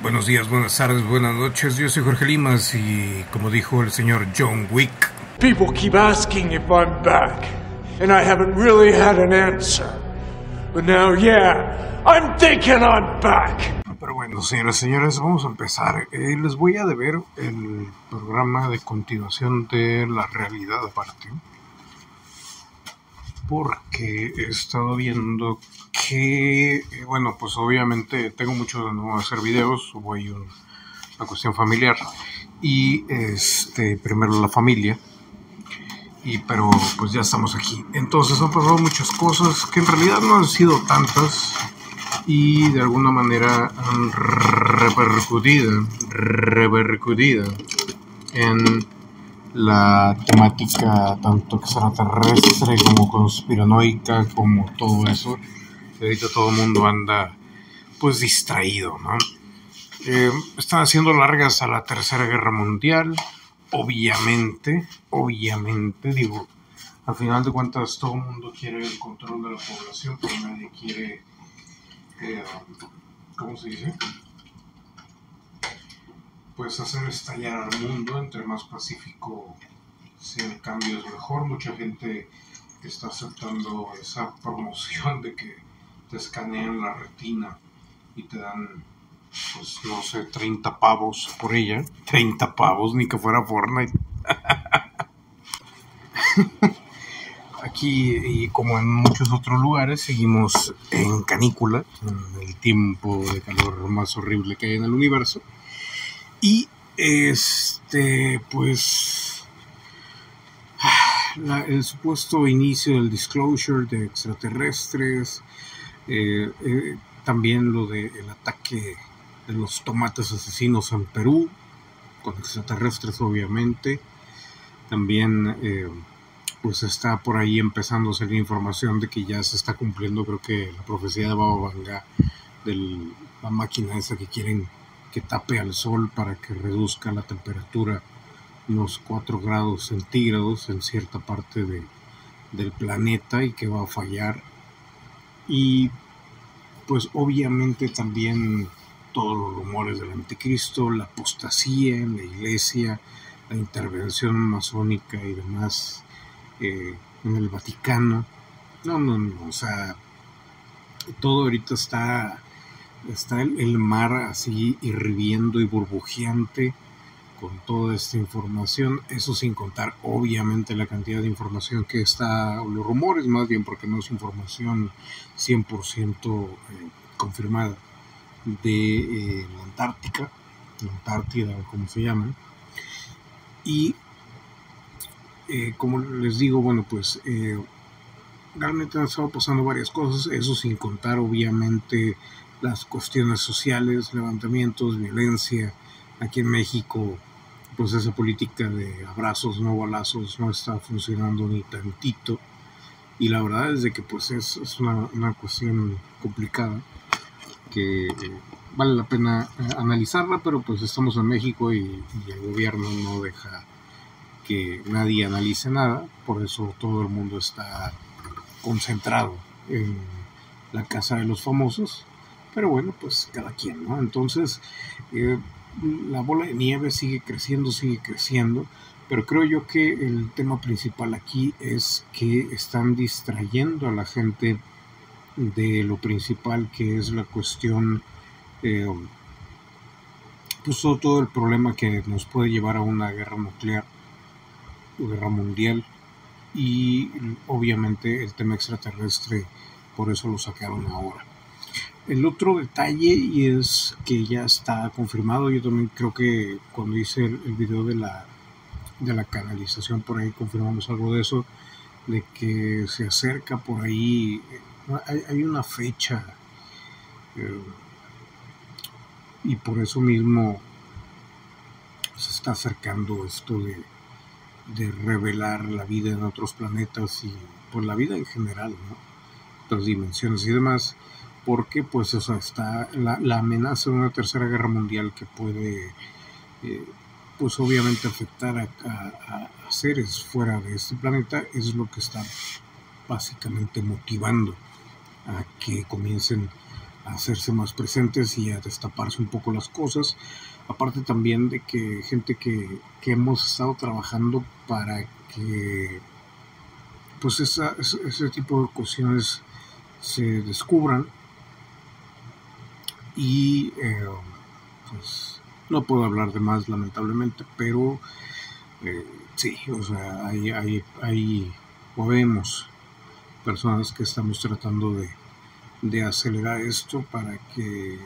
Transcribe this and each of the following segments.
Buenos días, buenas tardes, buenas noches. Yo soy Jorge Limas y como dijo el señor John Wick. People keep asking if I'm back, and I haven't really had an answer. But now, yeah, I'm thinking I'm back. Pero bueno, señoras y señores, vamos a empezar. Eh, les voy a deber el programa de continuación de la realidad aparte. Porque he estado viendo que, eh, bueno, pues obviamente tengo mucho de no hacer videos, hubo ahí un- una cuestión familiar. Y este, primero la familia. Y pero pues ya estamos aquí. Entonces han pasado muchas cosas que en realidad no han sido tantas y de alguna manera han repercutido, repercutido en la temática tanto extraterrestre como conspiranoica como todo eso. Ahorita todo el mundo anda pues distraído, ¿no? Eh, están haciendo largas a la Tercera Guerra Mundial, obviamente, obviamente, digo, al final de cuentas todo el mundo quiere el control de la población, pero nadie quiere, eh, ¿cómo se dice? Pues hacer estallar al mundo, entre más pacífico sea el cambio es mejor. Mucha gente está aceptando esa promoción de que te escanean la retina y te dan, pues no sé, 30 pavos por ella. 30 pavos, ni que fuera Fortnite. Aquí y como en muchos otros lugares seguimos en canícula, en el tiempo de calor más horrible que hay en el universo. Y este, pues, la- el supuesto inicio del disclosure de extraterrestres, eh, eh, también lo del ataque de los tomates asesinos en Perú, con extraterrestres obviamente, también eh, pues está por ahí empezando a salir información de que ya se está cumpliendo creo que la profecía de Baba Vanga de la máquina esa que quieren que tape al sol para que reduzca la temperatura unos 4 grados centígrados en cierta parte de- del planeta y que va a fallar. Y pues obviamente también todos los rumores del anticristo, la apostasía en la iglesia, la intervención masónica y demás eh, en el Vaticano. No, no, no, o sea, todo ahorita está, está el, mar así hirviendo y burbujeante con toda esta información, eso sin contar obviamente la cantidad de información que está, o los rumores más bien, porque no es información 100% eh, confirmada, de eh, la Antártica, la Antártida o como se llama, y eh, como les digo, bueno, pues eh, realmente han estado pasando varias cosas, eso sin contar obviamente las cuestiones sociales, levantamientos, violencia. Aquí en México, pues esa política de abrazos, no balazos, no está funcionando ni tantito. Y la verdad es de que pues es, una, una cuestión complicada que vale la pena eh, analizarla, pero pues estamos en México y, y el gobierno no deja que nadie analice nada, por eso todo el mundo está concentrado en la casa de los famosos, pero bueno, pues cada quien, ¿no? Entonces, eh, la bola de nieve sigue creciendo, sigue creciendo, pero creo yo que el tema principal aquí es que están distrayendo a la gente de lo principal que es la cuestión, eh, pues todo, el problema que nos puede llevar a una guerra nuclear guerra mundial y obviamente el tema extraterrestre por eso lo sacaron ahora el otro detalle y es que ya está confirmado yo también creo que cuando hice el, video de la de la canalización por ahí confirmamos algo de eso de que se acerca por ahí hay, una fecha eh, y por eso mismo se está acercando esto de revelar la vida en otros planetas y por la vida en general, ¿no? Otras dimensiones y demás, porque pues o está la, amenaza de una tercera guerra mundial que puede eh, pues obviamente afectar a, a, a, seres fuera de este planeta es lo que está básicamente motivando a que comiencen hacerse más presentes y a destaparse un poco las cosas. Aparte también de que gente que, hemos estado trabajando para que pues ese tipo de cuestiones se descubran y eh, pues no puedo hablar de más lamentablemente pero eh, sí o sea hay, hay, hay o vemos personas que estamos tratando de, de acelerar esto para que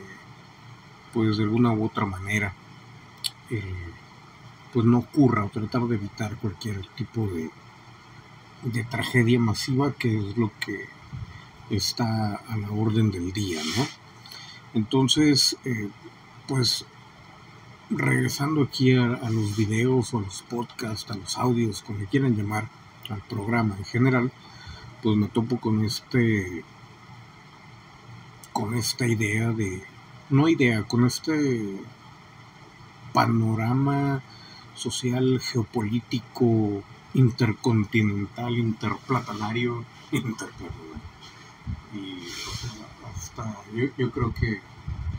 pues de alguna u otra manera pues no ocurra o tratar de evitar cualquier tipo de, de tragedia masiva que es lo que está a la orden del día, ¿no? Entonces, eh, pues regresando aquí a, los videos o a los podcasts, a los audios, como quieran llamar al programa en general, pues me topo con este con esta idea de no idea, con este panorama social, geopolítico, intercontinental, interplatanario, interplatanario. Y yo, creo que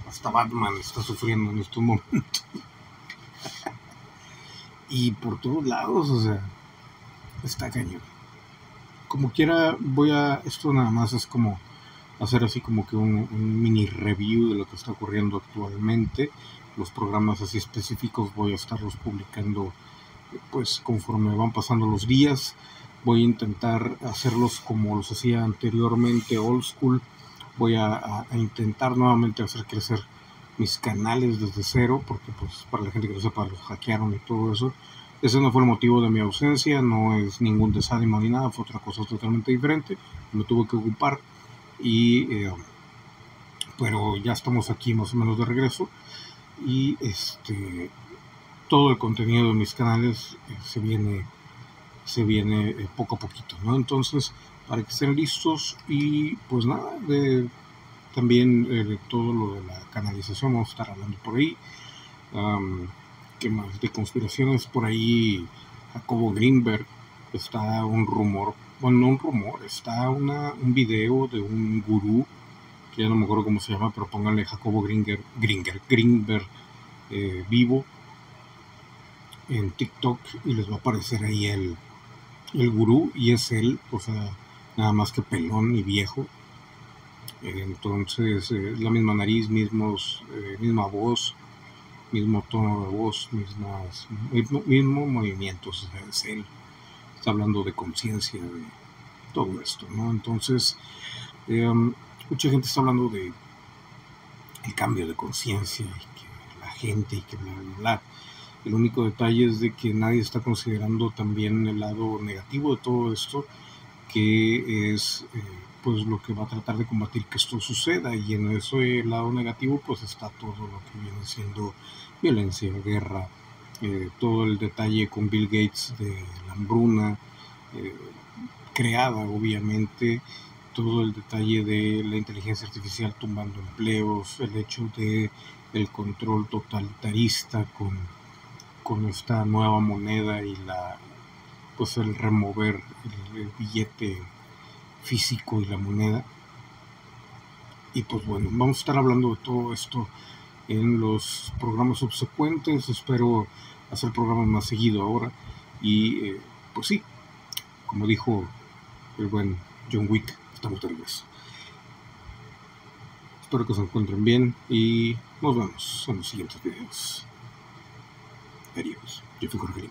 hasta Batman está sufriendo en estos momentos. y por todos lados, o sea, está cañón. Como quiera, voy a, esto nada más es como hacer así como que un, mini review de lo que está ocurriendo actualmente. Los programas así específicos voy a estarlos publicando pues conforme van pasando los días. Voy a intentar hacerlos como los hacía anteriormente, old school. Voy a, intentar nuevamente hacer crecer mis canales desde cero, porque pues para la gente que no sepa, los hackearon y todo eso. Ese no fue el motivo de mi ausencia, no es ningún desánimo ni nada, fue otra cosa totalmente diferente. Me tuve que ocupar y eh, pero ya estamos aquí más o menos de regreso y este todo el contenido de mis canales eh, se viene se viene eh, poco a poquito no entonces para que estén listos y pues nada de también de todo lo de la canalización vamos a estar hablando por ahí. Que más de conspiraciones por ahí Jacobo Greenberg está un rumor bueno, no un rumor, está una, un video de un gurú, que ya no me acuerdo cómo se llama, pero pónganle Jacobo Gringer, Gringer, Greenberg eh, vivo en TikTok y les va a aparecer ahí el, el gurú y es él, o sea, nada más que pelón y viejo. entonces, eh, la misma nariz, mismos, eh, misma voz, mismo tono de voz, mismas, mismo, mismo movimientos, es él está hablando de conciencia, de todo esto, ¿no? Entonces, em, mucha gente está hablando de el cambio de conciencia y que la gente y que bla, bla, bla. El único detalle es de que nadie está considerando también el lado negativo de todo esto, que es eh, pues lo que va a tratar de combatir que esto suceda. Y en ese lado negativo pues está todo lo que viene siendo violencia, guerra, eh, todo el detalle con Bill Gates de la hambruna, eh, creada obviamente, todo el detalle de la inteligencia artificial tumbando empleos, el hecho de el control totalitarista con, con esta nueva moneda y la pues el remover el billete físico y la moneda. Y pues bueno, vamos a estar hablando de todo esto en los programas subsecuentes. Espero hacer programas más seguido ahora. Y eh, pues sí, como dijo el buen John Wick, estamos de regreso. Espero que se encuentren bien y nos vemos en los siguientes videos. Adiós. Yo fui Jorge.